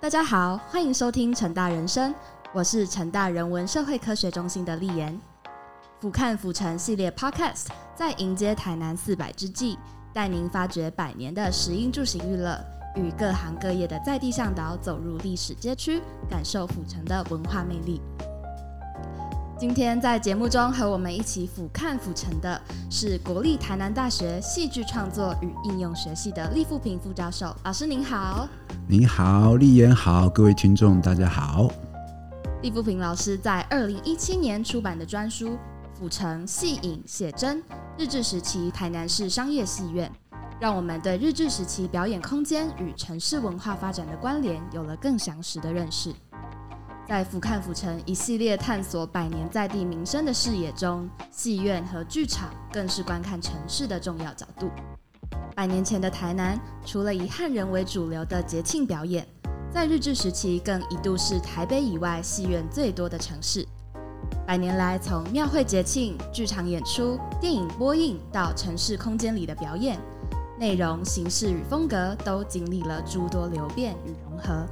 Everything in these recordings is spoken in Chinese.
大家好，欢迎收听成大人生，我是成大人文社会科学中心的丽妍。俯瞰俯城系列 Podcast 在迎接台南四百之际，带您发掘百年的食衣住行娱乐，与各行各业的在地向导走入历史街区，感受府城的文化魅力。今天在节目中和我们一起俯瞰府城的是国立台南大学戏剧创作与应用学系的厉富平副教授。老师您好，您好，丽妍好，各位听众大家好。厉富平老师在二零一七年出版的专书《府城戏影写真：日治时期台南市商业戏院》，让我们对日治时期表演空间与城市文化发展的关联有了更详实的认识。在俯瞰府城一系列探索百年在地民生的视野中，戏院和剧场更是观看城市的重要角度。百年前的台南，除了以汉人为主流的节庆表演，在日治时期更一度是台北以外戏院最多的城市。百年来，从庙会节庆、剧场演出、电影播映到城市空间里的表演，内容、形式与风格都经历了诸多流变与融合。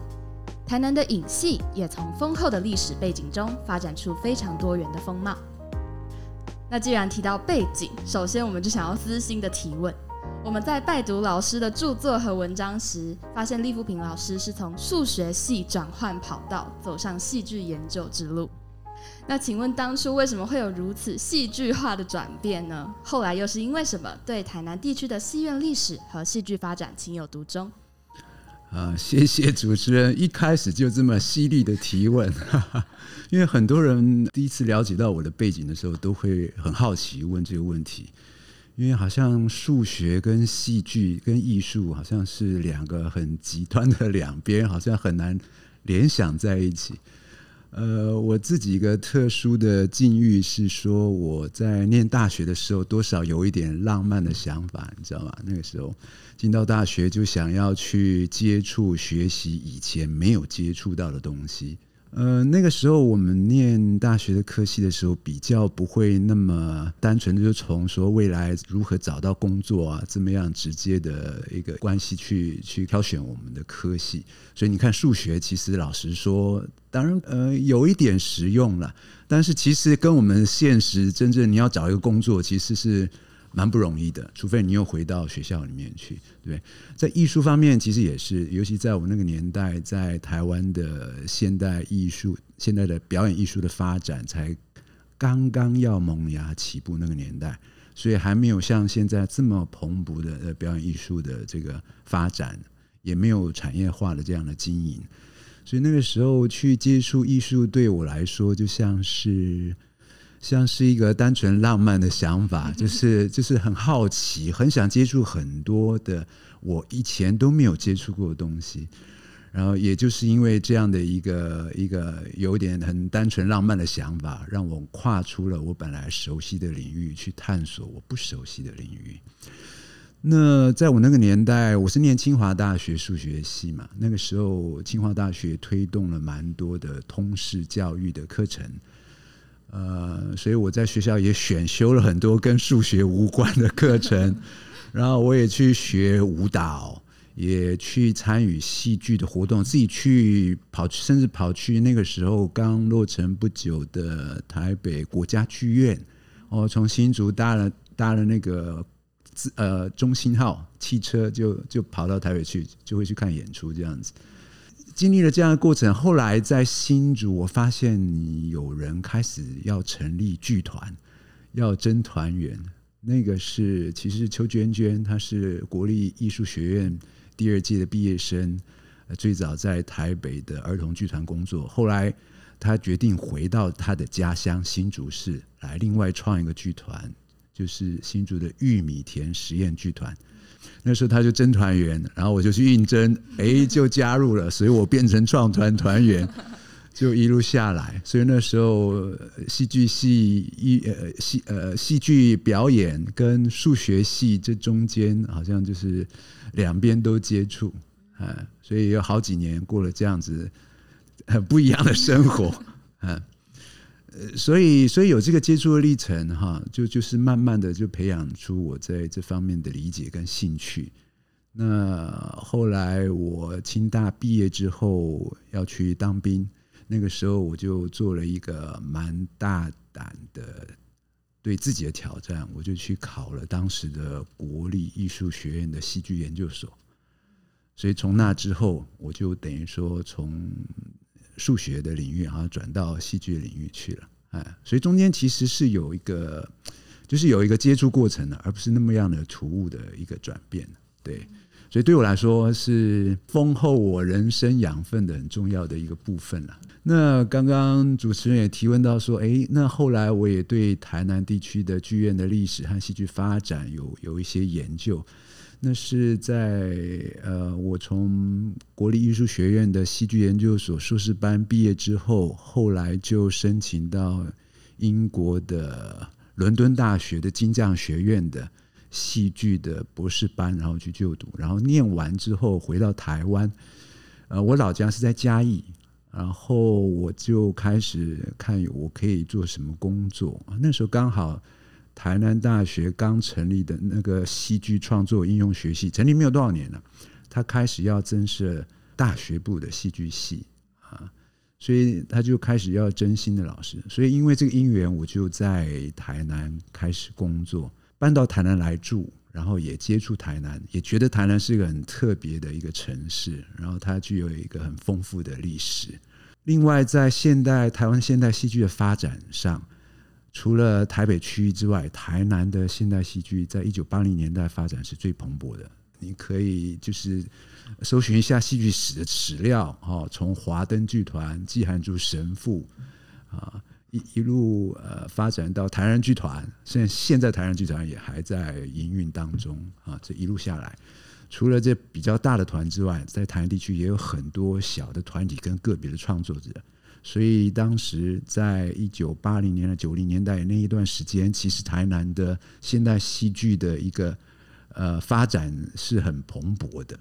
台南的影戏也从丰厚的历史背景中发展出非常多元的风貌。那既然提到背景，首先我们就想要私心的提问：我们在拜读老师的著作和文章时，发现利富平老师是从数学系转换跑道，走上戏剧研究之路。那请问当初为什么会有如此戏剧化的转变呢？后来又是因为什么对台南地区的戏院历史和戏剧发展情有独钟？啊，谢谢主持人，一开始就这么犀利的提问，因为很多人第一次了解到我的背景的时候，都会很好奇问这个问题，因为好像数学跟戏剧跟艺术好像是两个很极端的两边，好像很难联想在一起。呃，我自己一个特殊的境遇是说，我在念大学的时候，多少有一点浪漫的想法，你知道吗？那个时候进到大学就想要去接触、学习以前没有接触到的东西。呃，那个时候我们念大学的科系的时候，比较不会那么单纯的就从说未来如何找到工作啊这么样直接的一个关系去去挑选我们的科系。所以你看，数学其实老实说，当然呃有一点实用了，但是其实跟我们现实真正你要找一个工作，其实是。蛮不容易的，除非你又回到学校里面去，对。在艺术方面，其实也是，尤其在我那个年代，在台湾的现代艺术、现代的表演艺术的发展才刚刚要萌芽起步那个年代，所以还没有像现在这么蓬勃的呃表演艺术的这个发展，也没有产业化的这样的经营，所以那个时候去接触艺术，对我来说就像是。像是一个单纯浪漫的想法，就是就是很好奇，很想接触很多的我以前都没有接触过的东西。然后，也就是因为这样的一个一个有点很单纯浪漫的想法，让我跨出了我本来熟悉的领域，去探索我不熟悉的领域。那在我那个年代，我是念清华大学数学系嘛，那个时候清华大学推动了蛮多的通识教育的课程。呃，所以我在学校也选修了很多跟数学无关的课程，然后我也去学舞蹈，也去参与戏剧的活动，自己去跑，甚至跑去那个时候刚落成不久的台北国家剧院，哦，从新竹搭了搭了那个呃中心号汽车，就就跑到台北去，就会去看演出这样子。经历了这样的过程，后来在新竹，我发现有人开始要成立剧团，要争团员。那个是其实邱娟娟，她是国立艺术学院第二届的毕业生，最早在台北的儿童剧团工作。后来她决定回到她的家乡新竹市，来另外创一个剧团，就是新竹的玉米田实验剧团。那时候他就征团员，然后我就去应征，哎，就加入了，所以我变成创团团员，就一路下来。所以那时候戏剧系一呃戏呃戏剧表演跟数学系这中间好像就是两边都接触，啊，所以有好几年过了这样子很不一样的生活，嗯。所以，所以有这个接触的历程，哈，就就是慢慢的就培养出我在这方面的理解跟兴趣。那后来我清大毕业之后要去当兵，那个时候我就做了一个蛮大胆的对自己的挑战，我就去考了当时的国立艺术学院的戏剧研究所。所以从那之后，我就等于说从数学的领域好像转到戏剧领域去了。哎，所以中间其实是有一个，就是有一个接触过程的，而不是那么样的突兀的一个转变。对，所以对我来说是丰厚我人生养分的很重要的一个部分了。那刚刚主持人也提问到说，哎，那后来我也对台南地区的剧院的历史和戏剧发展有有一些研究。那是在呃，我从国立艺术学院的戏剧研究所硕士班毕业之后，后来就申请到英国的伦敦大学的金匠学院的戏剧的博士班，然后去就读。然后念完之后回到台湾，呃，我老家是在嘉义，然后我就开始看我可以做什么工作。那时候刚好。台南大学刚成立的那个戏剧创作应用学系，成立没有多少年了，他开始要增设大学部的戏剧系啊，所以他就开始要征新的老师。所以因为这个因缘，我就在台南开始工作，搬到台南来住，然后也接触台南，也觉得台南是一个很特别的一个城市，然后它具有一个很丰富的历史。另外，在现代台湾现代戏剧的发展上。除了台北区域之外，台南的现代戏剧在一九八零年代发展是最蓬勃的。你可以就是搜寻一下戏剧史的史料，哈，从华灯剧团、季汉珠神父啊，一一路呃发展到台南剧团，现现在台南剧团也还在营运当中啊。这一路下来，除了这比较大的团之外，在台南地区也有很多小的团体跟个别的创作者。所以当时在一九八零年的、九零年代那一段时间，其实台南的现代戏剧的一个呃发展是很蓬勃的。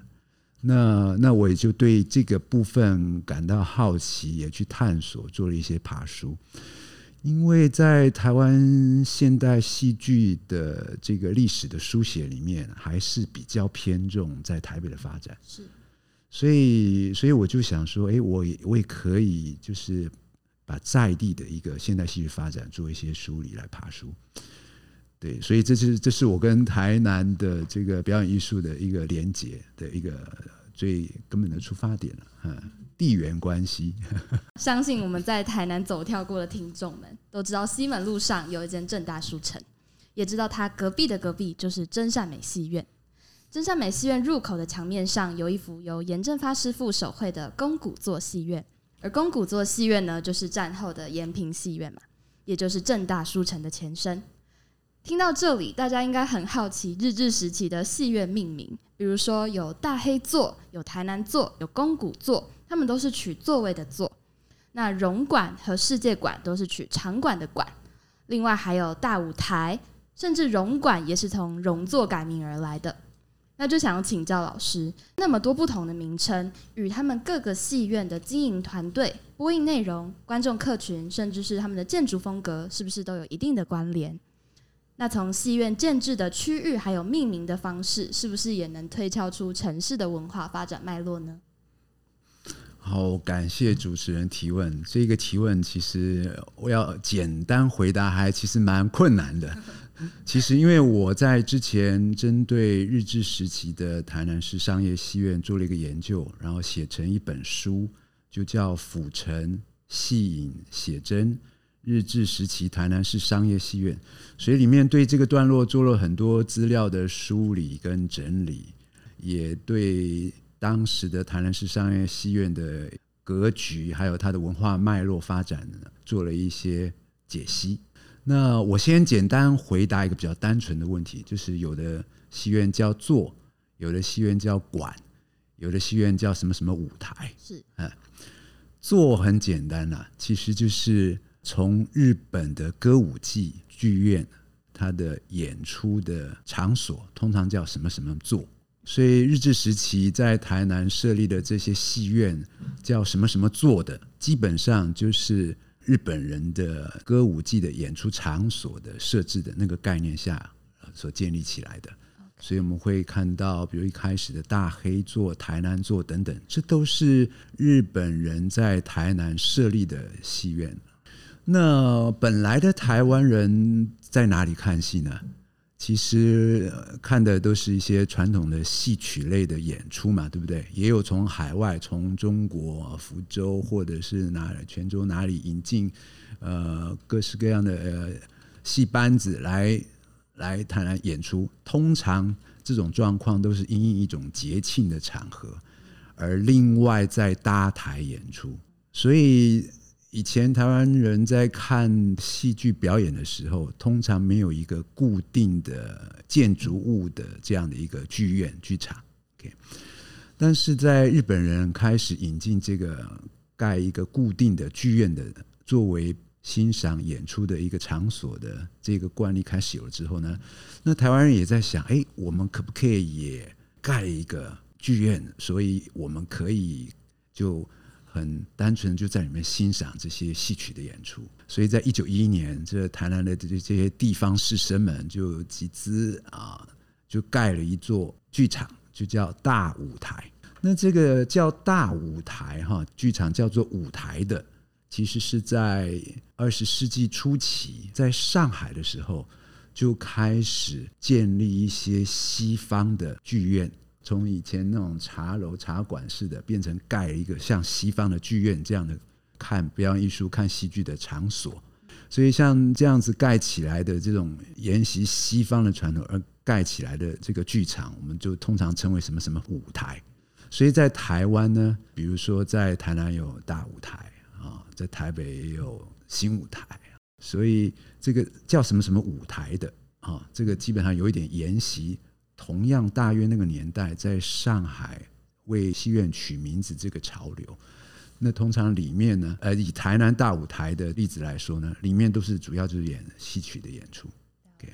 那那我也就对这个部分感到好奇，也去探索，做了一些爬书。因为在台湾现代戏剧的这个历史的书写里面，还是比较偏重在台北的发展。是。所以，所以我就想说，哎，我也我也可以，就是把在地的一个现代戏剧发展做一些梳理来爬书。对，所以这是这是我跟台南的这个表演艺术的一个连结的一个最根本的出发点了。嗯，地缘关系。相信我们在台南走跳过的听众们都知道，西门路上有一间正大书城，也知道它隔壁的隔壁就是真善美戏院。真善美戏院入口的墙面上有一幅由严正发师傅手绘的宫古座戏院，而宫古座戏院呢，就是战后的延平戏院嘛，也就是正大书城的前身。听到这里，大家应该很好奇日治时期的戏院命名，比如说有大黑座、有台南座、有宫古座，他们都是取座位的座。那荣馆和世界馆都是取场馆的馆，另外还有大舞台，甚至荣馆也是从荣座改名而来的。那就想要请教老师，那么多不同的名称与他们各个戏院的经营团队、播映内容、观众客群，甚至是他们的建筑风格，是不是都有一定的关联？那从戏院建制的区域还有命名的方式，是不是也能推敲出城市的文化发展脉络呢？好，感谢主持人提问。这个提问其实我要简单回答，还其实蛮困难的。其实，因为我在之前针对日治时期的台南市商业戏院做了一个研究，然后写成一本书，就叫《府城戏影写真：日治时期台南市商业戏院》，所以里面对这个段落做了很多资料的梳理跟整理，也对当时的台南市商业戏院的格局，还有它的文化脉络发展做了一些解析。那我先简单回答一个比较单纯的问题，就是有的戏院叫座，有的戏院叫馆，有的戏院叫什么什么舞台。是，嗯，座很简单啦，其实就是从日本的歌舞伎剧院，它的演出的场所通常叫什么什么座，所以日治时期在台南设立的这些戏院叫什么什么座的，基本上就是。日本人的歌舞伎的演出场所的设置的那个概念下所建立起来的，所以我们会看到，比如一开始的大黑座、台南座等等，这都是日本人在台南设立的戏院。那本来的台湾人在哪里看戏呢？其实看的都是一些传统的戏曲类的演出嘛，对不对？也有从海外、从中国福州或者是哪泉州哪里引进呃各式各样的呃戏班子来来谈来演出。通常这种状况都是因应一种节庆的场合，而另外再搭台演出，所以。以前台湾人在看戏剧表演的时候，通常没有一个固定的建筑物的这样的一个剧院剧场。OK，但是在日本人开始引进这个盖一个固定的剧院的作为欣赏演出的一个场所的这个惯例开始有了之后呢，那台湾人也在想：哎，我们可不可以也盖一个剧院？所以我们可以就。很单纯就在里面欣赏这些戏曲的演出，所以在一九一一年，这台南的这这些地方士绅们就集资啊，就盖了一座剧场，就叫大舞台。那这个叫大舞台哈，剧场叫做舞台的，其实是在二十世纪初期，在上海的时候就开始建立一些西方的剧院。从以前那种茶楼、茶馆式的，变成盖一个像西方的剧院这样的看表演艺术、看戏剧的场所。所以像这样子盖起来的这种沿袭西方的传统而盖起来的这个剧场，我们就通常称为什么什么舞台。所以在台湾呢，比如说在台南有大舞台啊，在台北也有新舞台，所以这个叫什么什么舞台的啊，这个基本上有一点沿袭。同样，大约那个年代，在上海为戏院取名字这个潮流，那通常里面呢，呃，以台南大舞台的例子来说呢，里面都是主要就是演戏曲的演出，OK，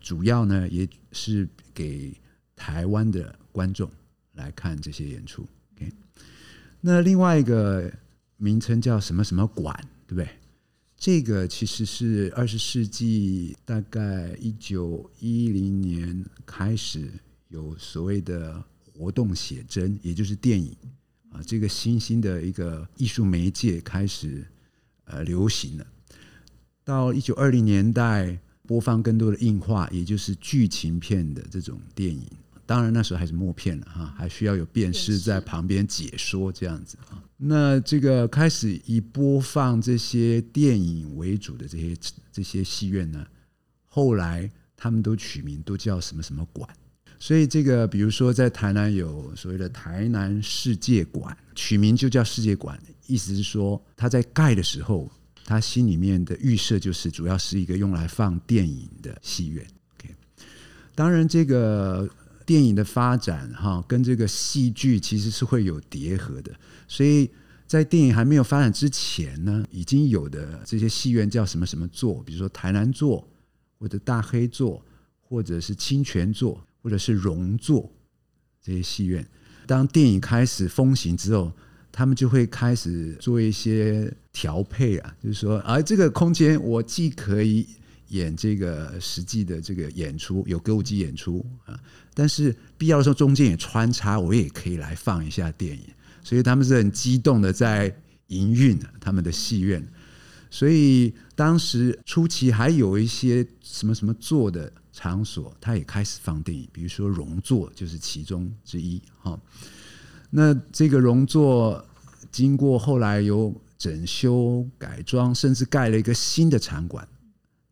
主要呢也是给台湾的观众来看这些演出，OK，那另外一个名称叫什么什么馆，对不对？这个其实是二十世纪大概一九一零年开始有所谓的活动写真，也就是电影啊，这个新兴的一个艺术媒介开始呃流行了。到一九二零年代，播放更多的映画，也就是剧情片的这种电影。当然那时候还是默片了哈，还需要有辨识在旁边解说这样子啊。那这个开始以播放这些电影为主的这些这些戏院呢，后来他们都取名都叫什么什么馆。所以这个比如说在台南有所谓的台南世界馆，取名就叫世界馆，意思是说他在盖的时候，他心里面的预设就是主要是一个用来放电影的戏院。OK，当然这个。电影的发展，哈，跟这个戏剧其实是会有叠合的。所以在电影还没有发展之前呢，已经有的这些戏院叫什么什么座，比如说台南座，或者大黑座，或者是清泉座，或者是荣座这些戏院。当电影开始风行之后，他们就会开始做一些调配啊，就是说，而这个空间我既可以。演这个实际的这个演出，有歌舞伎演出啊，但是必要的时候中间也穿插，我也可以来放一下电影，所以他们是很激动的在营运他们的戏院。所以当时初期还有一些什么什么座的场所，他也开始放电影，比如说荣座就是其中之一哈。那这个荣座经过后来有整修改装，甚至盖了一个新的场馆。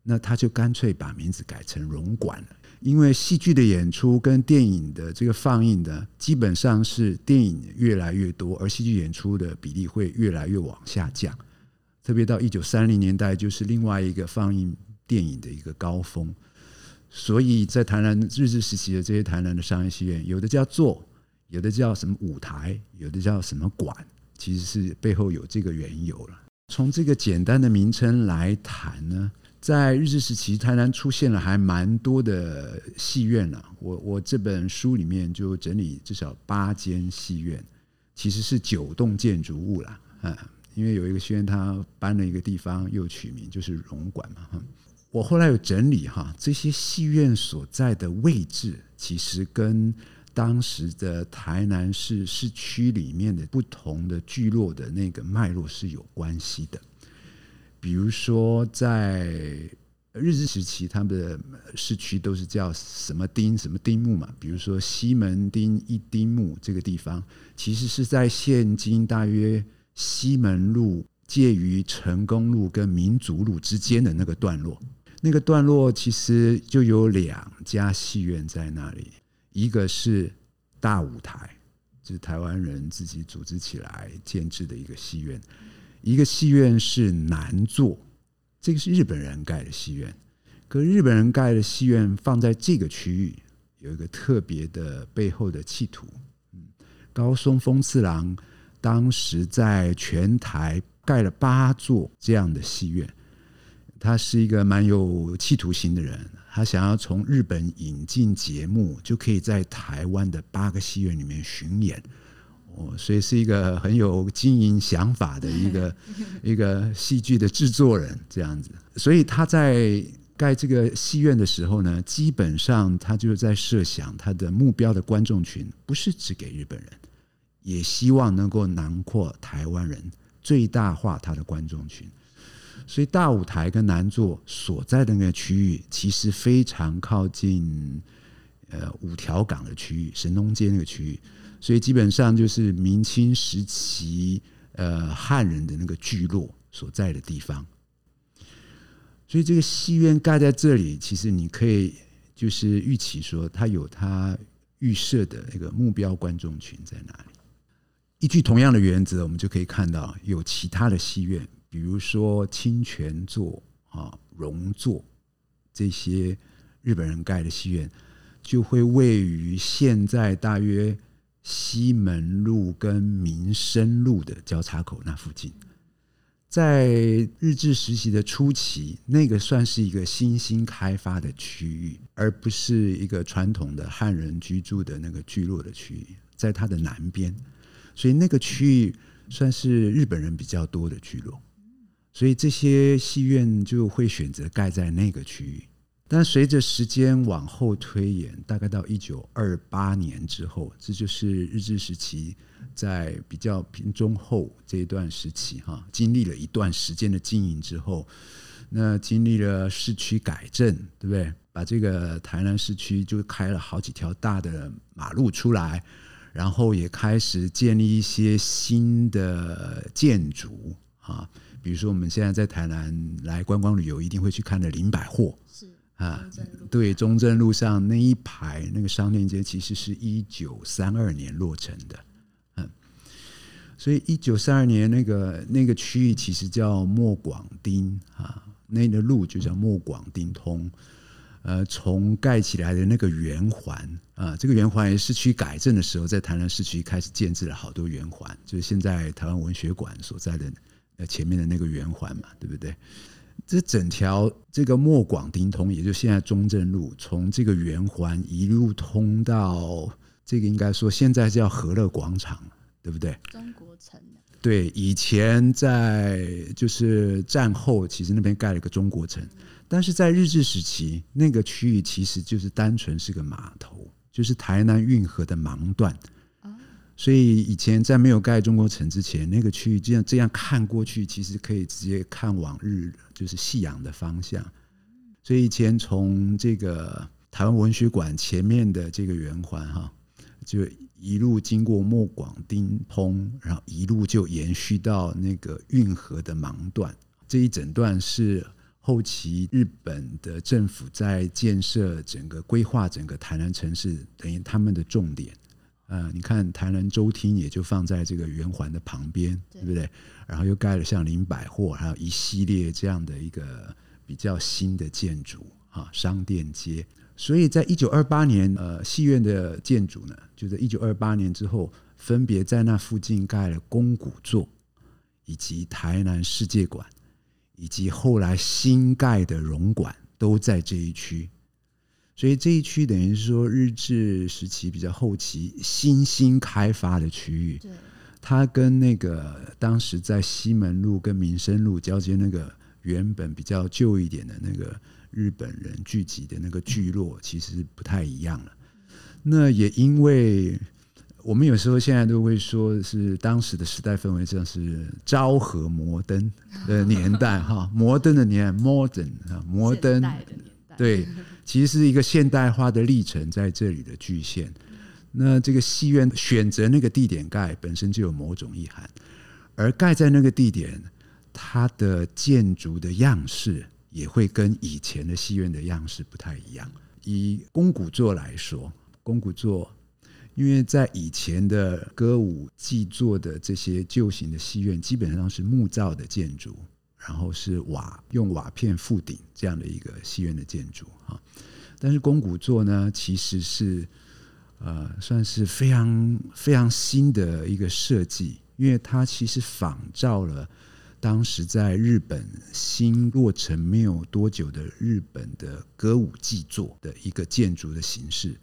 那他就干脆把名字改成荣馆了，因为戏剧的演出跟电影的这个放映的，基本上是电影越来越多，而戏剧演出的比例会越来越往下降。特别到一九三零年代，就是另外一个放映电影的一个高峰。所以在台南日治时期的这些台南的商业戏院，有的叫座，有的叫什么舞台，有的叫什么馆，其实是背后有这个缘由了。从这个简单的名称来谈呢？在日治时期，台南出现了还蛮多的戏院了。我我这本书里面就整理至少八间戏院，其实是九栋建筑物啦。嗯，因为有一个戏院，它搬了一个地方，又取名就是荣馆嘛。哈，我后来有整理哈，这些戏院所在的位置，其实跟当时的台南市市区里面的不同的聚落的那个脉络是有关系的。比如说，在日治时期，他们的市区都是叫什么丁什么丁目嘛。比如说西门町一丁目这个地方，其实是在现今大约西门路介于成功路跟民族路之间的那个段落。那个段落其实就有两家戏院在那里，一个是大舞台，就是台湾人自己组织起来建制的一个戏院；一个戏院是南座。这个是日本人盖的戏院，可日本人盖的戏院放在这个区域，有一个特别的背后的企图。嗯，高松丰次郎当时在全台盖了八座这样的戏院，他是一个蛮有企图心的人，他想要从日本引进节目，就可以在台湾的八个戏院里面巡演。哦，所以是一个很有经营想法的一个 一个戏剧的制作人这样子。所以他在盖这个戏院的时候呢，基本上他就是在设想他的目标的观众群不是只给日本人，也希望能够囊括台湾人，最大化他的观众群。所以大舞台跟南座所在的那个区域，其实非常靠近呃五条港的区域，神农街那个区域。所以基本上就是明清时期，呃，汉人的那个聚落所在的地方。所以这个戏院盖在这里，其实你可以就是预期说，它有它预设的那个目标观众群在哪里。依据同样的原则，我们就可以看到有其他的戏院，比如说清泉座啊、荣座这些日本人盖的戏院，就会位于现在大约。西门路跟民生路的交叉口那附近，在日治时期的初期，那个算是一个新兴开发的区域，而不是一个传统的汉人居住的那个聚落的区域，在它的南边，所以那个区域算是日本人比较多的聚落，所以这些戏院就会选择盖在那个区域。但随着时间往后推演，大概到一九二八年之后，这就是日治时期在比较平中后这一段时期，哈，经历了一段时间的经营之后，那经历了市区改正，对不对？把这个台南市区就开了好几条大的马路出来，然后也开始建立一些新的建筑，啊，比如说我们现在在台南来观光旅游，一定会去看的林百货。啊，对，中正路上那一排那个商店街，其实是一九三二年落成的，嗯，所以一九三二年那个那个区域其实叫莫广丁啊，那个路就叫莫广丁通，呃，从盖起来的那个圆环啊，这个圆环也市区改正的时候，在台南市区开始建制了好多圆环，就是现在台湾文学馆所在的呃前面的那个圆环嘛，对不对？这整条这个莫广丁通，也就现在中正路，从这个圆环一路通到这个应该说现在叫和乐广场，对不对？中国城。对，以前在就是战后，其实那边盖了个中国城，但是在日治时期，那个区域其实就是单纯是个码头，就是台南运河的盲段。所以以前在没有盖中国城之前，那个区域这样这样看过去，其实可以直接看往日，就是夕阳的方向。所以以前从这个台湾文学馆前面的这个圆环哈，就一路经过莫广丁通，然后一路就延续到那个运河的盲段。这一整段是后期日本的政府在建设整个规划整个台南城市，等于他们的重点。呃，你看台南州厅也就放在这个圆环的旁边，对不对？然后又盖了像林百货，还有一系列这样的一个比较新的建筑啊，商店街。所以在一九二八年，呃，戏院的建筑呢，就在一九二八年之后，分别在那附近盖了宫古座，以及台南世界馆，以及后来新盖的荣馆，都在这一区。所以这一区等于是说日治时期比较后期新兴开发的区域，它跟那个当时在西门路跟民生路交接那个原本比较旧一点的那个日本人聚集的那个聚落，其实不太一样了。那也因为我们有时候现在都会说是当时的时代氛围，像是昭和摩登的年代哈，摩登的年，modern 啊，摩登对，其实是一个现代化的历程在这里的局限。那这个戏院选择那个地点盖，本身就有某种意涵，而盖在那个地点，它的建筑的样式也会跟以前的戏院的样式不太一样。以宫古座来说，宫古座，因为在以前的歌舞伎座的这些旧型的戏院，基本上是木造的建筑，然后是瓦用瓦片覆顶这样的一个戏院的建筑啊。但是宫古座呢，其实是。呃，算是非常非常新的一个设计，因为它其实仿照了当时在日本新落成没有多久的日本的歌舞伎座的一个建筑的形式，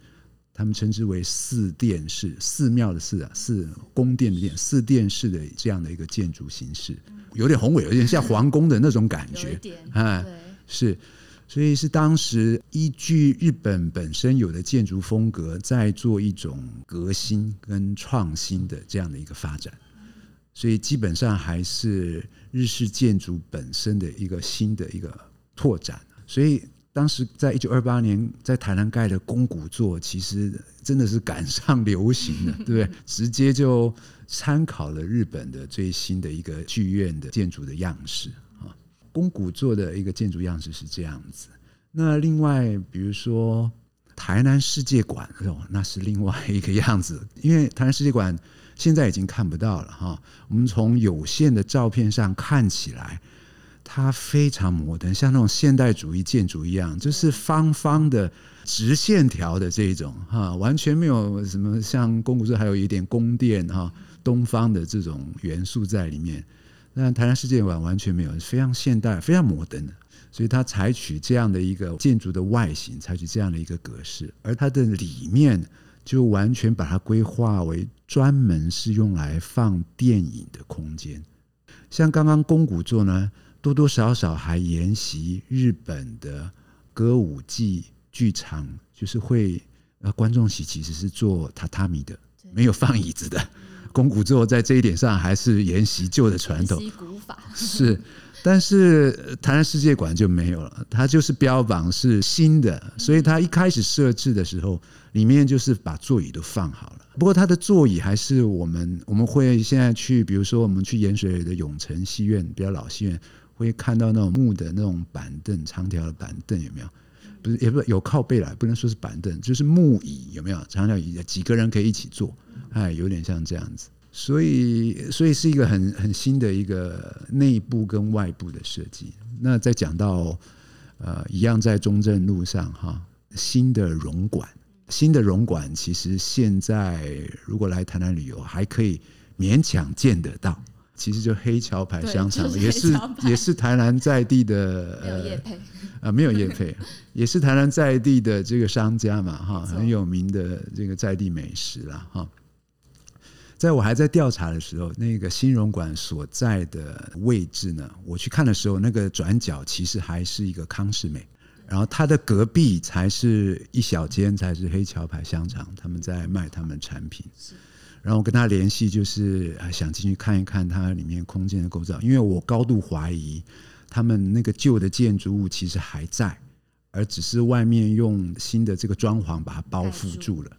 他们称之为四殿式，寺庙的寺啊，寺宫殿的殿，四殿式的这样的一个建筑形式，有点宏伟，有点像皇宫的那种感觉，啊，是。所以是当时依据日本本身有的建筑风格，在做一种革新跟创新的这样的一个发展，所以基本上还是日式建筑本身的一个新的一个拓展。所以当时在一九二八年在台南盖的宫古座，其实真的是赶上流行的，对不对？直接就参考了日本的最新的一个剧院的建筑的样式啊。宫古座的一个建筑样式是这样子。那另外，比如说台南世界馆，哦，那是另外一个样子。因为台南世界馆现在已经看不到了哈。我们从有限的照片上看起来，它非常摩登，像那种现代主义建筑一样，就是方方的直线条的这一种哈，完全没有什么像宫古座还有一点宫殿哈，东方的这种元素在里面。那台南世界馆完全没有，非常现代、非常摩登的，所以它采取这样的一个建筑的外形，采取这样的一个格式，而它的里面就完全把它规划为专门是用来放电影的空间。像刚刚宫古座呢，多多少少还沿袭日本的歌舞伎剧场，就是会呃观众席其实是坐榻榻米的，没有放椅子的。宫古座在这一点上还是沿袭旧的传统，古法。是，但是台南世界馆就没有了，它就是标榜是新的，所以它一开始设置的时候，里面就是把座椅都放好了。不过它的座椅还是我们我们会现在去，比如说我们去盐水的永城戏院，比较老戏院，会看到那种木的那种板凳，长条的板凳有没有？不是，也不是有靠背了，不能说是板凳，就是木椅有没有？长条椅，几个人可以一起坐。哎，有点像这样子，所以所以是一个很很新的一个内部跟外部的设计。那再讲到呃，一样在中正路上哈，新的荣馆，新的荣馆其实现在如果来台南旅游，还可以勉强见得到。其实就黑桥牌香肠，也是也是台南在地的呃啊没有叶配，也是台南在地的这个商家嘛哈，很有名的这个在地美食啦哈。在我还在调查的时候，那个新荣馆所在的位置呢，我去看的时候，那个转角其实还是一个康世美，然后它的隔壁才是一小间才是黑桥牌香肠，他们在卖他们产品。然后跟他联系，就是想进去看一看它里面空间的构造，因为我高度怀疑他们那个旧的建筑物其实还在，而只是外面用新的这个装潢把它包覆住了。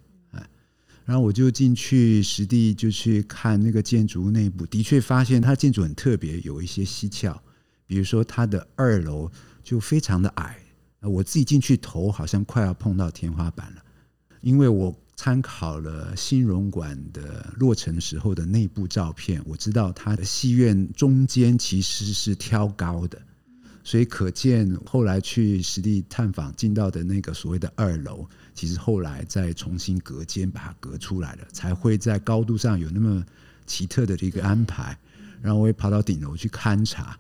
然后我就进去实地就去看那个建筑内部，的确发现它建筑很特别，有一些蹊跷。比如说它的二楼就非常的矮，我自己进去头好像快要碰到天花板了。因为我参考了新荣馆的落成时候的内部照片，我知道它的戏院中间其实是挑高的。所以可见，后来去实地探访进到的那个所谓的二楼，其实后来再重新隔间把它隔出来了，才会在高度上有那么奇特的一个安排。然后我也跑到顶楼去勘察，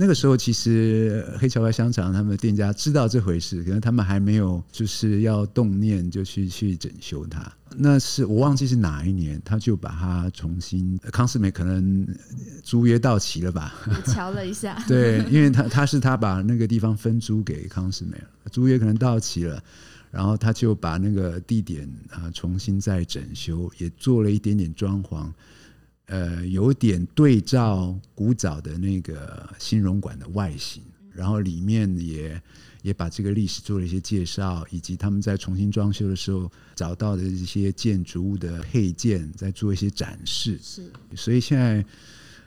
那个时候其实黑桥白香肠他们店家知道这回事，可能他们还没有就是要动念就去去整修它。那是我忘记是哪一年，他就把它重新康世美可能租约到期了吧？我瞧了一下，对，因为他他是他把那个地方分租给康世美了，租约可能到期了。然后他就把那个地点啊重新再整修，也做了一点点装潢，呃，有点对照古早的那个新荣馆的外形，然后里面也也把这个历史做了一些介绍，以及他们在重新装修的时候找到的一些建筑物的配件，在做一些展示。是，所以现在。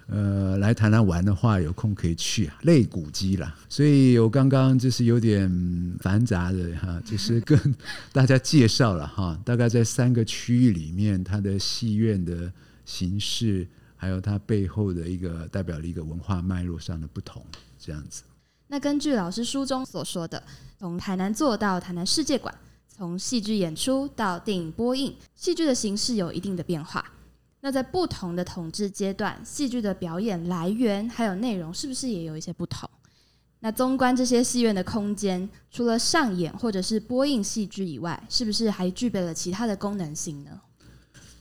呃，来台南玩的话，有空可以去啊，肋骨鸡啦。所以我刚刚就是有点繁杂的哈，就是跟 大家介绍了哈，大概在三个区域里面，它的戏院的形式，还有它背后的一个代表的一个文化脉络上的不同，这样子。那根据老师书中所说的，从台南做到台南世界馆，从戏剧演出到电影播映，戏剧的形式有一定的变化。那在不同的统治阶段，戏剧的表演来源还有内容是不是也有一些不同？那纵观这些戏院的空间，除了上演或者是播映戏剧以外，是不是还具备了其他的功能性呢？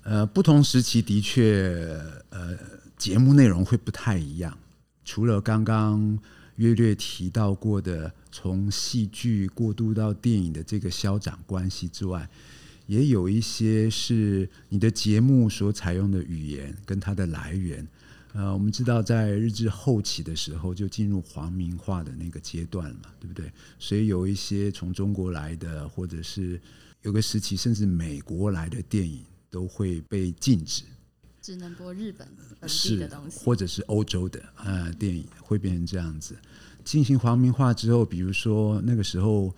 呃，不同时期的确，呃，节目内容会不太一样。除了刚刚略略提到过的，从戏剧过渡到电影的这个消长关系之外。也有一些是你的节目所采用的语言跟它的来源，呃，我们知道在日治后期的时候就进入皇民化的那个阶段了嘛，对不对？所以有一些从中国来的，或者是有个时期甚至美国来的电影都会被禁止，只能播日本本地的东西，或者是欧洲的呃电影会变成这样子。进行皇民化之后，比如说那个时候。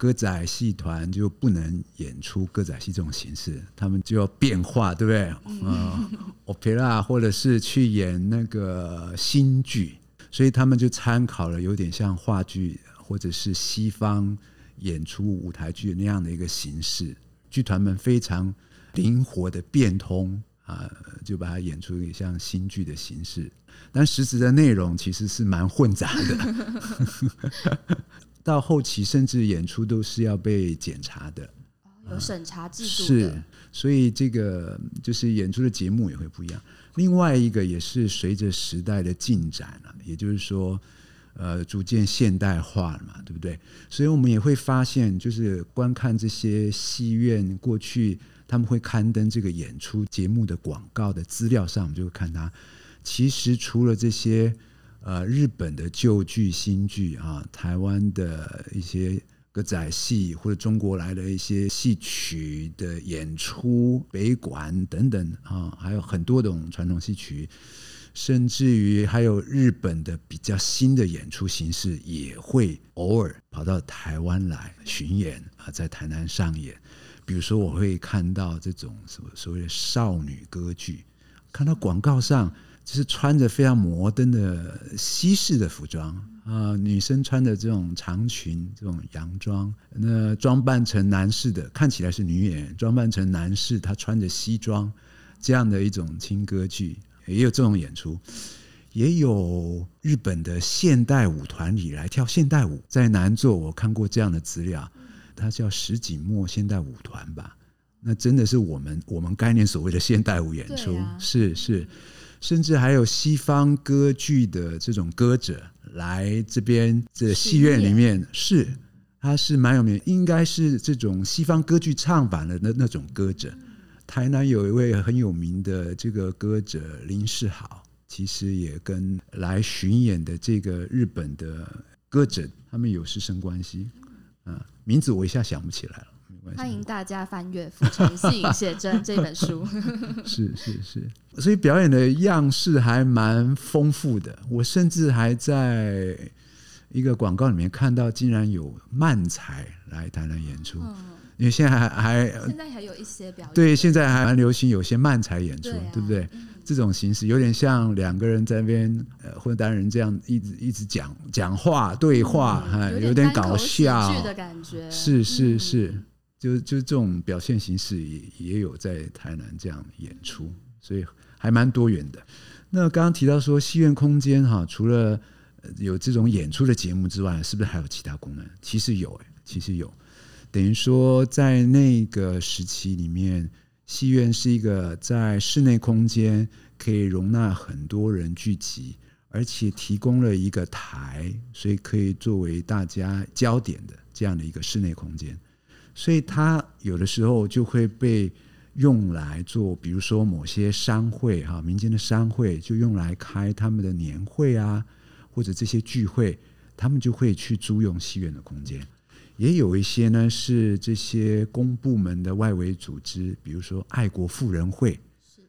歌仔戏团就不能演出歌仔戏这种形式，他们就要变化，对不对？嗯，opera 或者是去演那个新剧，所以他们就参考了有点像话剧或者是西方演出舞台剧那样的一个形式。剧团们非常灵活的变通啊，就把它演出一个像新剧的形式，但实质的内容其实是蛮混杂的。到后期，甚至演出都是要被检查的，有审查制度。是，所以这个就是演出的节目也会不一样。另外一个也是随着时代的进展啊，也就是说，呃，逐渐现代化了嘛，对不对？所以我们也会发现，就是观看这些戏院过去他们会刊登这个演出节目的广告的资料上，我们就会看他，其实除了这些。呃，日本的旧剧、新剧啊，台湾的一些歌仔戏或者中国来的一些戏曲的演出、北管等等啊，还有很多种传统戏曲，甚至于还有日本的比较新的演出形式，也会偶尔跑到台湾来巡演啊，在台南上演。比如说，我会看到这种什么所谓的少女歌剧，看到广告上。就是穿着非常摩登的西式的服装啊，女生穿的这种长裙、这种洋装，那装扮成男士的，看起来是女演员装扮成男士，他穿着西装，这样的一种轻歌剧也有这种演出，也有日本的现代舞团里来跳现代舞，在南座我看过这样的资料，它叫石井墨现代舞团吧，那真的是我们我们概念所谓的现代舞演出，是是。甚至还有西方歌剧的这种歌者来这边这戏院里面，是他是蛮有名，应该是这种西方歌剧唱版的那那种歌者。台南有一位很有名的这个歌者林世豪，其实也跟来巡演的这个日本的歌者他们有师生关系，啊，名字我一下想不起来了。欢迎大家翻阅《浮城戏影写真》这本书。是是是，所以表演的样式还蛮丰富的。我甚至还在一个广告里面看到，竟然有漫才来台南演出。因为现在还还现在还有一些表演，对，现在还蛮流行有些漫才演出，对不对？这种形式有点像两个人在那边呃混单人这样一直一直讲讲话对话，哈，有点搞笑的感觉。是是是。就就这种表现形式也也有在台南这样演出，所以还蛮多元的。那刚刚提到说戏院空间哈，除了呃有这种演出的节目之外，是不是还有其他功能？其实有，哎，其实有。等于说，在那个时期里面，戏院是一个在室内空间可以容纳很多人聚集，而且提供了一个台，所以可以作为大家焦点的这样的一个室内空间。所以它有的时候就会被用来做，比如说某些商会哈，民间的商会就用来开他们的年会啊，或者这些聚会，他们就会去租用戏院的空间。也有一些呢是这些公部门的外围组织，比如说爱国妇人会，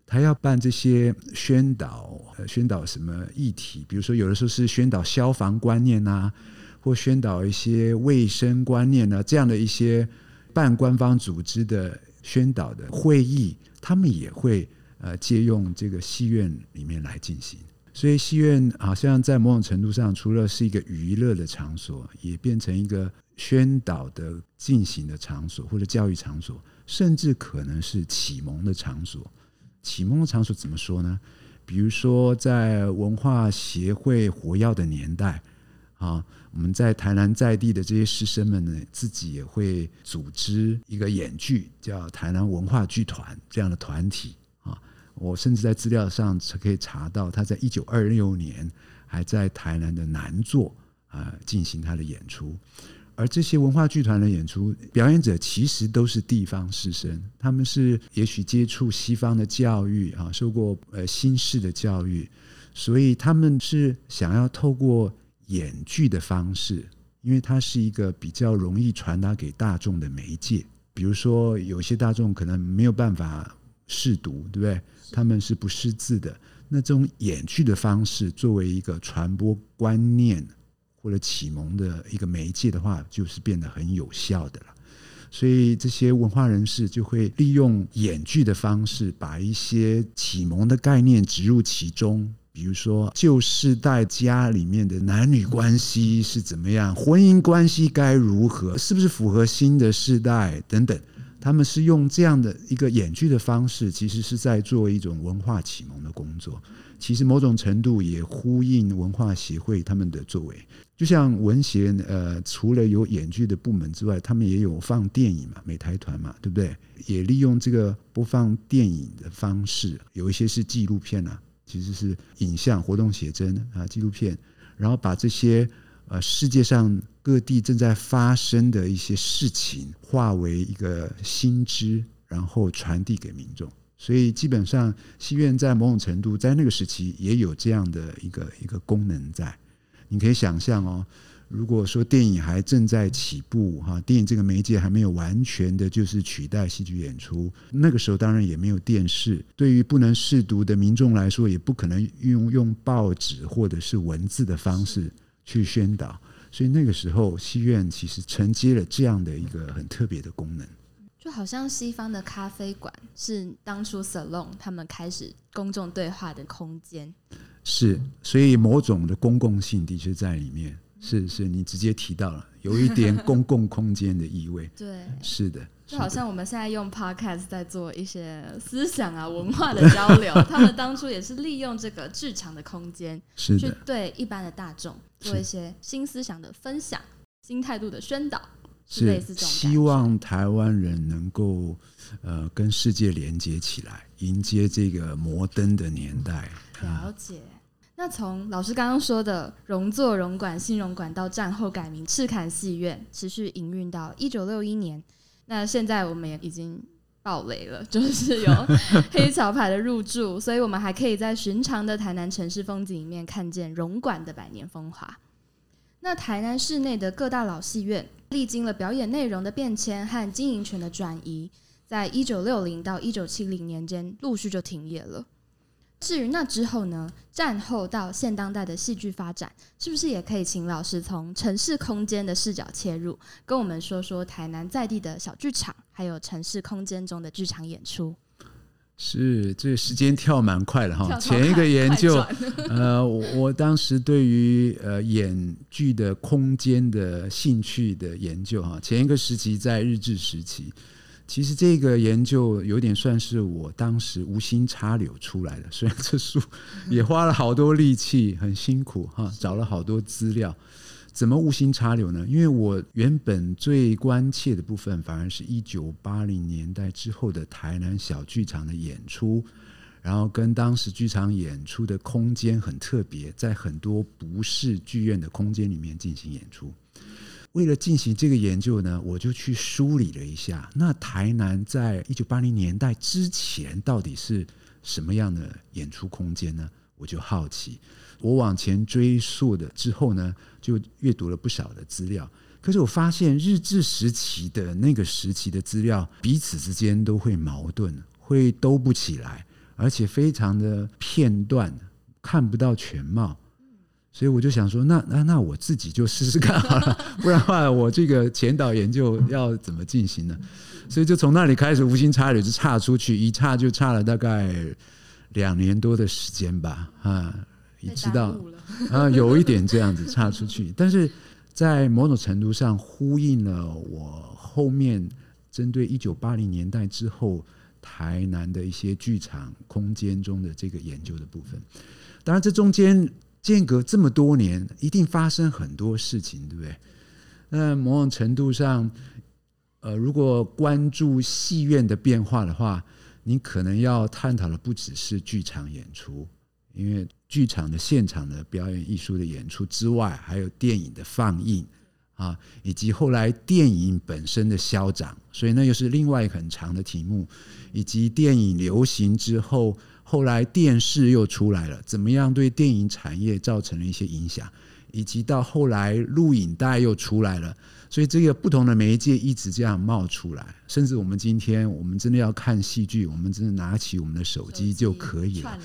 他要办这些宣导，呃，宣导什么议题？比如说有的时候是宣导消防观念啊，或宣导一些卫生观念啊，这样的一些。办官方组织的宣导的会议，他们也会呃借用这个戏院里面来进行。所以戏院好像在某种程度上，除了是一个娱乐的场所，也变成一个宣导的进行的场所，或者教育场所，甚至可能是启蒙的场所。启蒙的场所怎么说呢？比如说在文化协会活跃的年代。啊，我们在台南在地的这些师生们呢，自己也会组织一个演剧，叫台南文化剧团这样的团体啊。我甚至在资料上可以查到，他在一九二六年还在台南的南座啊进行他的演出。而这些文化剧团的演出表演者，其实都是地方师生，他们是也许接触西方的教育啊，受过呃新式的教育，所以他们是想要透过。演剧的方式，因为它是一个比较容易传达给大众的媒介。比如说，有些大众可能没有办法试读，对不对？他们是不识字的。那这种演剧的方式，作为一个传播观念或者启蒙的一个媒介的话，就是变得很有效的了。所以，这些文化人士就会利用演剧的方式，把一些启蒙的概念植入其中。比如说，旧世代家里面的男女关系是怎么样，婚姻关系该如何，是不是符合新的世代等等，他们是用这样的一个演剧的方式，其实是在做一种文化启蒙的工作。其实某种程度也呼应文化协会他们的作为。就像文协，呃，除了有演剧的部门之外，他们也有放电影嘛，美台团嘛，对不对？也利用这个播放电影的方式，有一些是纪录片啊。其实是影像活动写真啊，纪录片，然后把这些呃世界上各地正在发生的一些事情化为一个新知，然后传递给民众。所以基本上戏院在某种程度在那个时期也有这样的一个一个功能在。你可以想象哦。如果说电影还正在起步，哈，电影这个媒介还没有完全的，就是取代戏剧演出，那个时候当然也没有电视，对于不能视读的民众来说，也不可能用用报纸或者是文字的方式去宣导，所以那个时候戏院其实承接了这样的一个很特别的功能，就好像西方的咖啡馆是当初 salon 他们开始公众对话的空间，是，所以某种的公共性的确在里面。是是，你直接提到了，有一点 公共空间的意味。对，是的，就好像我们现在用 podcast 在做一些思想啊、文化的交流，他们当初也是利用这个剧场的空间，是去对一般的大众做一些新思想的分享、新态度的宣导，是。希望台湾人能够呃跟世界连接起来，迎接这个摩登的年代。了解。那从老师刚刚说的荣座荣馆、新荣馆到战后改名赤坎戏院，持续营运到一九六一年。那现在我们也已经爆雷了，就是有黑桥牌的入驻，所以我们还可以在寻常的台南城市风景里面看见荣馆的百年风华。那台南市内的各大老戏院，历经了表演内容的变迁和经营权的转移，在一九六零到一九七零年间陆续就停业了。至于那之后呢？战后到现当代的戏剧发展，是不是也可以请老师从城市空间的视角切入，跟我们说说台南在地的小剧场，还有城市空间中的剧场演出？是，这时间跳蛮快的哈。前一个研究，呃，我我当时对于呃演剧的空间的兴趣的研究哈，前一个时期在日治时期。其实这个研究有点算是我当时无心插柳出来的，虽然这书也花了好多力气，很辛苦哈，找了好多资料。怎么无心插柳呢？因为我原本最关切的部分，反而是一九八零年代之后的台南小剧场的演出，然后跟当时剧场演出的空间很特别，在很多不是剧院的空间里面进行演出。为了进行这个研究呢，我就去梳理了一下，那台南在一九八零年代之前到底是什么样的演出空间呢？我就好奇，我往前追溯的之后呢，就阅读了不少的资料。可是我发现日治时期的那个时期的资料彼此之间都会矛盾，会兜不起来，而且非常的片段，看不到全貌。所以我就想说，那那那我自己就试试看好了，不然的话，我这个前导研究要怎么进行呢？所以就从那里开始，无心插柳就插出去，一插就插了大概两年多的时间吧，啊，一直到啊有一点这样子插出去，但是在某种程度上呼应了我后面针对一九八零年代之后台南的一些剧场空间中的这个研究的部分。当然，这中间。间隔这么多年，一定发生很多事情，对不对？那某种程度上，呃，如果关注戏院的变化的话，你可能要探讨的不只是剧场演出，因为剧场的现场的表演艺术的演出之外，还有电影的放映啊，以及后来电影本身的消长，所以那又是另外一个很长的题目，以及电影流行之后。后来电视又出来了，怎么样对电影产业造成了一些影响，以及到后来录影带又出来了，所以这个不同的媒介一直这样冒出来，甚至我们今天我们真的要看戏剧，我们真的拿起我们的手机就可以了。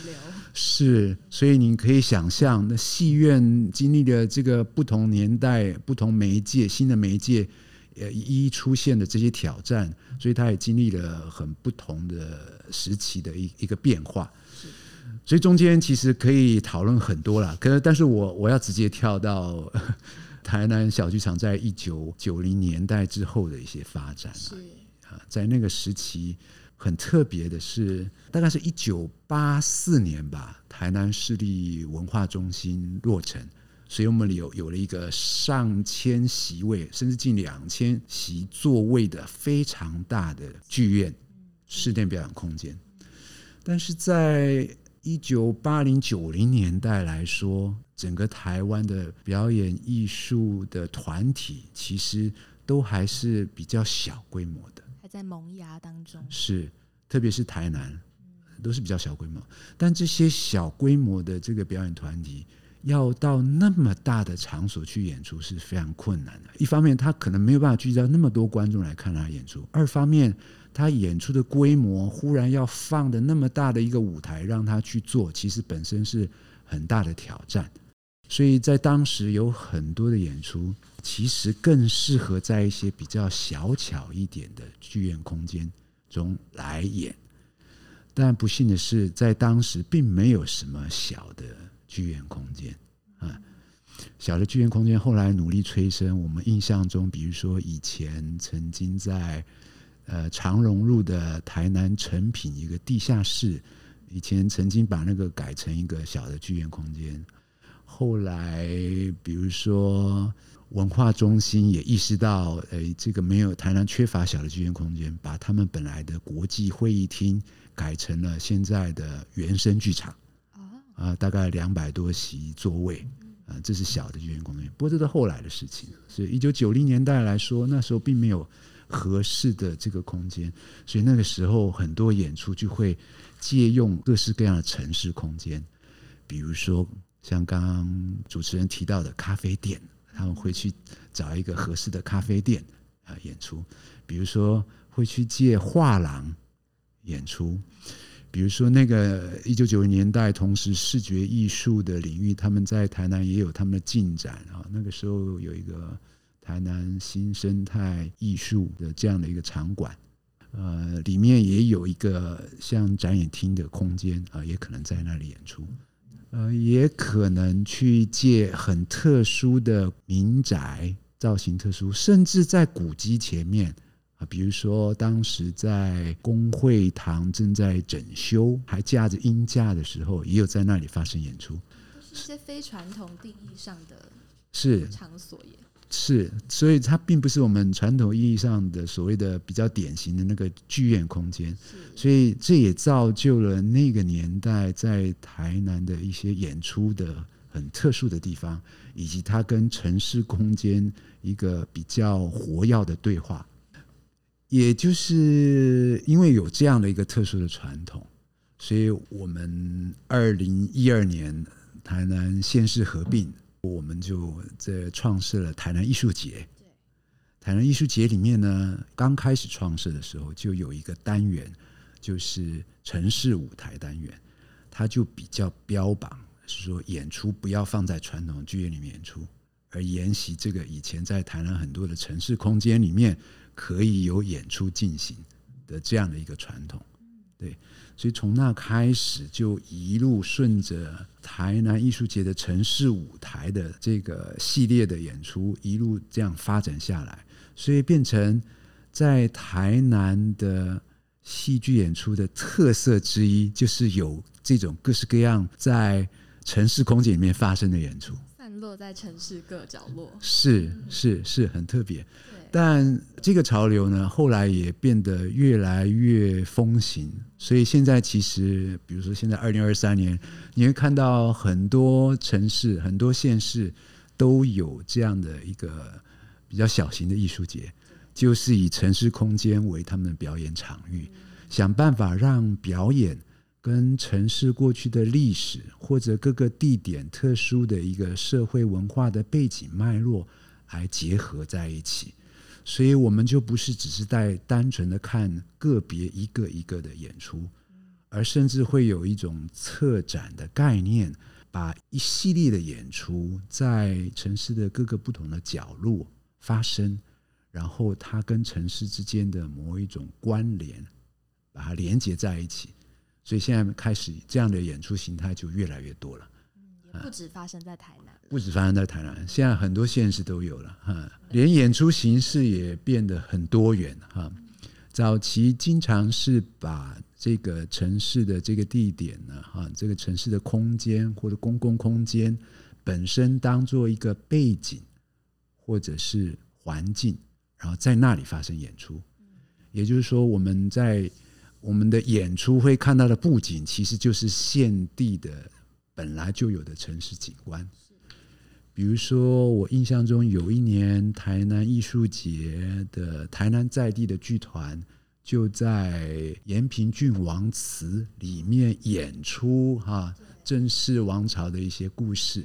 是，所以你可以想象，那戏院经历了这个不同年代、不同媒介、新的媒介。呃，一一出现的这些挑战，所以它也经历了很不同的时期的一一个变化。所以中间其实可以讨论很多了。可是，但是我我要直接跳到 台南小剧场在一九九零年代之后的一些发展。是啊，在那个时期很特别的是，大概是一九八四年吧，台南市立文化中心落成。所以我们有有了一个上千席位，甚至近两千席座位的非常大的剧院室内表演空间。但是在一九八零九零年代来说，整个台湾的表演艺术的团体其实都还是比较小规模的，在萌芽当中。是，特别是台南，都是比较小规模。但这些小规模的这个表演团体。要到那么大的场所去演出是非常困难的。一方面，他可能没有办法聚焦那么多观众来看他演出；二方面，他演出的规模忽然要放的那么大的一个舞台让他去做，其实本身是很大的挑战。所以在当时有很多的演出，其实更适合在一些比较小巧一点的剧院空间中来演。但不幸的是，在当时并没有什么小的。剧院空间啊，小的剧院空间后来努力催生。我们印象中，比如说以前曾经在呃长荣路的台南成品一个地下室，以前曾经把那个改成一个小的剧院空间。后来，比如说文化中心也意识到，诶，这个没有台南缺乏小的剧院空间，把他们本来的国际会议厅改成了现在的原生剧场。啊，大概两百多席座位，啊，这是小的剧院空间。不过这是后来的事情，所以一九九零年代来说，那时候并没有合适的这个空间，所以那个时候很多演出就会借用各式各样的城市空间，比如说像刚刚主持人提到的咖啡店，会去找一个合适的咖啡店啊演出，比如说会去借画廊演出。比如说，那个一九九零年代，同时视觉艺术的领域，他们在台南也有他们的进展啊。那个时候有一个台南新生态艺术的这样的一个场馆，呃，里面也有一个像展演厅的空间啊，也可能在那里演出。呃，也可能去借很特殊的民宅，造型特殊，甚至在古迹前面。啊，比如说当时在公会堂正在整修，还架着音架的时候，也有在那里发生演出。是一些非传统定义上的是场所耶。是，所以它并不是我们传统意义上的所谓的比较典型的那个剧院空间，所以这也造就了那个年代在台南的一些演出的很特殊的地方，以及它跟城市空间一个比较活跃的对话。也就是因为有这样的一个特殊的传统，所以我们二零一二年台南县市合并。我们就在创设了台南艺术节。台南艺术节里面呢，刚开始创设的时候就有一个单元，就是城市舞台单元，它就比较标榜是说演出不要放在传统剧院里面演出，而沿袭这个以前在台南很多的城市空间里面可以有演出进行的这样的一个传统。对，所以从那开始就一路顺着台南艺术节的城市舞台的这个系列的演出，一路这样发展下来，所以变成在台南的戏剧演出的特色之一，就是有这种各式各样在城市空间里面发生的演出，散落在城市各角落，是是是很特别。但这个潮流呢，后来也变得越来越风行，所以现在其实，比如说现在二零二三年，你会看到很多城市、很多县市都有这样的一个比较小型的艺术节，就是以城市空间为他们的表演场域，想办法让表演跟城市过去的历史或者各个地点特殊的一个社会文化的背景脉络来结合在一起。所以我们就不是只是在单纯的看个别一个一个的演出，而甚至会有一种策展的概念，把一系列的演出在城市的各个不同的角落发生，然后它跟城市之间的某一种关联，把它连接在一起。所以现在开始这样的演出形态就越来越多了。不止发生在台南，不止发生在台南，现在很多县市都有了哈，连演出形式也变得很多元哈。早期经常是把这个城市的这个地点呢，哈，这个城市的空间或者公共空间本身当做一个背景或者是环境，然后在那里发生演出。也就是说，我们在我们的演出会看到的布景，其实就是现地的。本来就有的城市景观，比如说，我印象中有一年台南艺术节的台南在地的剧团就在延平郡王祠里面演出哈，郑氏王朝的一些故事，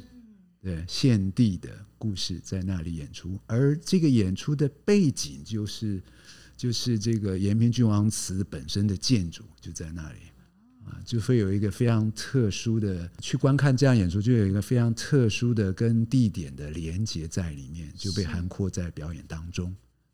对献帝的故事在那里演出，而这个演出的背景就是就是这个延平郡王祠本身的建筑就在那里啊。就会有一个非常特殊的去观看这样演出，就有一个非常特殊的跟地点的连接在里面，就被涵括在表演当中。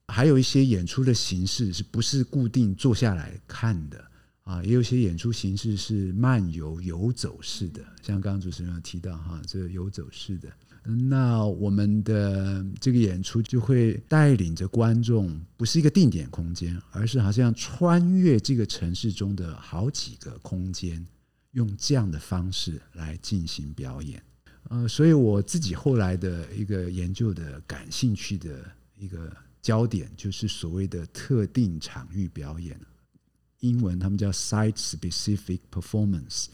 还有一些演出的形式是不是固定坐下来看的啊？也有些演出形式是漫游游走式的，像刚刚主持人有提到哈，这个游走式的。那我们的这个演出就会带领着观众，不是一个定点空间，而是好像穿越这个城市中的好几个空间，用这样的方式来进行表演。呃，所以我自己后来的一个研究的感兴趣的一个焦点，就是所谓的特定场域表演，英文他们叫 site-specific performance，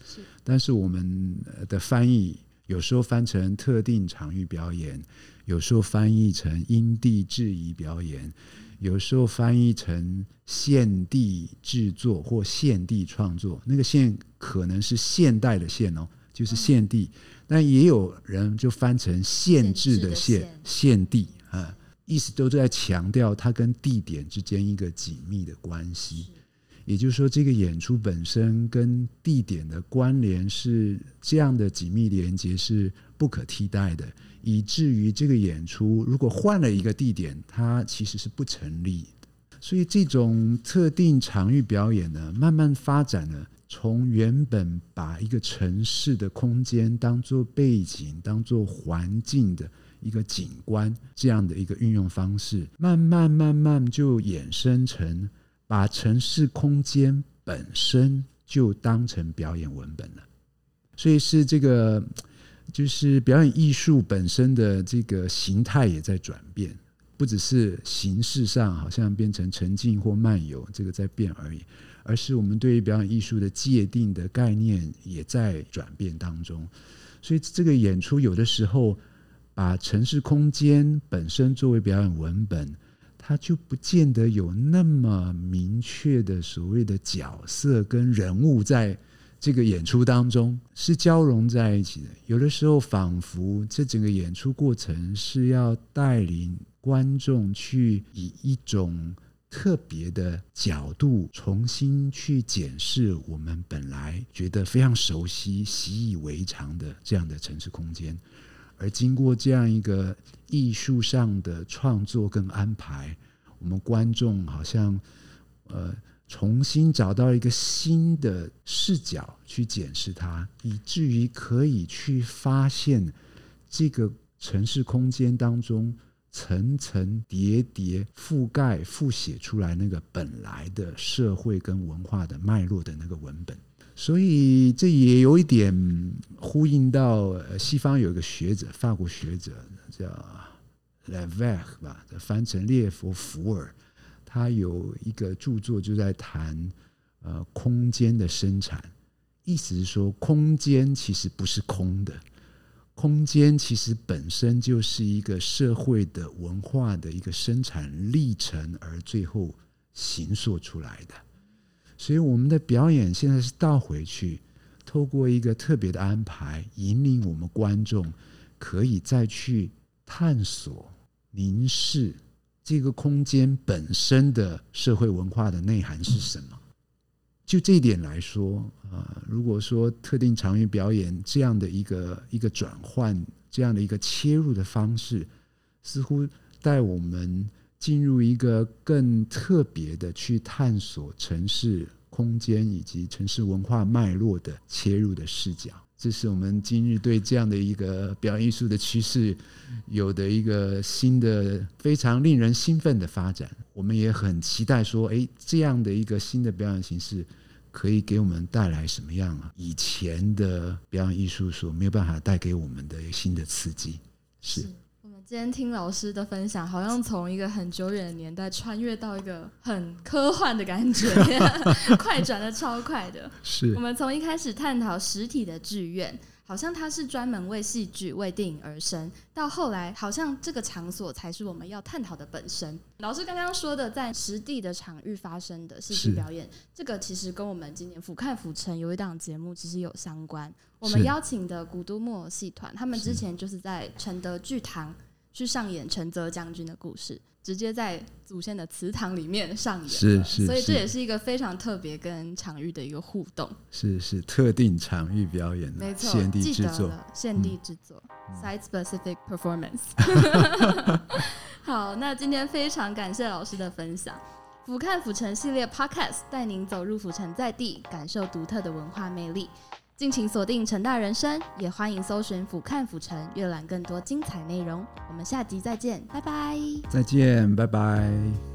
但是我们的翻译。有时候翻成特定场域表演，有时候翻译成因地制宜表演，有时候翻译成现地制作或现地创作。那个“现”可能是现代的“现”哦，就是现地。但也有人就翻成限制的“限”，现地啊，意思都在强调它跟地点之间一个紧密的关系。也就是说，这个演出本身跟地点的关联是这样的紧密连接是不可替代的，以至于这个演出如果换了一个地点，它其实是不成立。所以，这种特定场域表演呢，慢慢发展呢，从原本把一个城市的空间当做背景、当做环境的一个景观这样的一个运用方式，慢慢慢慢就衍生成把城市空间本身就当成表演文本了。所以是这个，就是表演艺术本身的这个形态也在转变，不只是形式上好像变成沉浸或漫游这个在变而已，而是我们对于表演艺术的界定的概念也在转变当中。所以这个演出有的时候把城市空间本身作为表演文本，它就不见得有那么明确的所谓的角色跟人物在这个演出当中是交融在一起的。有的时候仿佛这整个演出过程是要带领观众去以一种。特别的角度，重新去检视我们本来觉得非常熟悉、习以为常的这样的城市空间，而经过这样一个艺术上的创作跟安排，我们观众好像呃重新找到一个新的视角去检视它，以至于可以去发现这个城市空间当中。层层叠叠覆盖、复写出来那个本来的社会跟文化的脉络的那个文本，所以这也有一点呼应到西方有一个学者，法国学者叫 l e v e c 吧，翻成列佛福尔，他有一个著作就在谈呃空间的生产，意思是说空间其实不是空的。空间其实本身就是一个社会的文化的一个生产历程，而最后形塑出来的。所以我们的表演现在是倒回去，透过一个特别的安排，引领我们观众可以再去探索、凝视这个空间本身的社会文化的内涵是什么。就这一点来说，啊，如果说特定场域表演这样的一个一个转换，这样的一个切入的方式，似乎带我们进入一个更特别的去探索城市空间以及城市文化脉络的切入的视角。这是我们今日对这样的一个表演艺术的趋势有的一个新的、非常令人兴奋的发展。我们也很期待说，哎，这样的一个新的表演形式可以给我们带来什么样啊？以前的表演艺术所没有办法带给我们的新的刺激，是。今天听老师的分享，好像从一个很久远的年代穿越到一个很科幻的感觉，快转的超快的。是我们从一开始探讨实体的剧院，好像它是专门为戏剧、为电影而生，到后来好像这个场所才是我们要探讨的本身。老师刚刚说的，在实地的场域发生的戏剧表演，这个其实跟我们今年俯瞰府城有一档节目其实有相关。我们邀请的古都木偶戏团，他们之前就是在承德剧堂。去上演陈泽将军的故事，直接在祖先的祠堂里面上演，是是，所以这也是一个非常特别跟场域的一个互动，是是特定场域表演的，没错，限地制作，限地制作，site specific performance。好，那今天非常感谢老师的分享，俯瞰府城系列 podcast 带您走入府城在地，感受独特的文化魅力。敬请锁定成大人生，也欢迎搜寻“俯瞰府城”阅览更多精彩内容。我们下集再见，拜拜！再见，拜拜。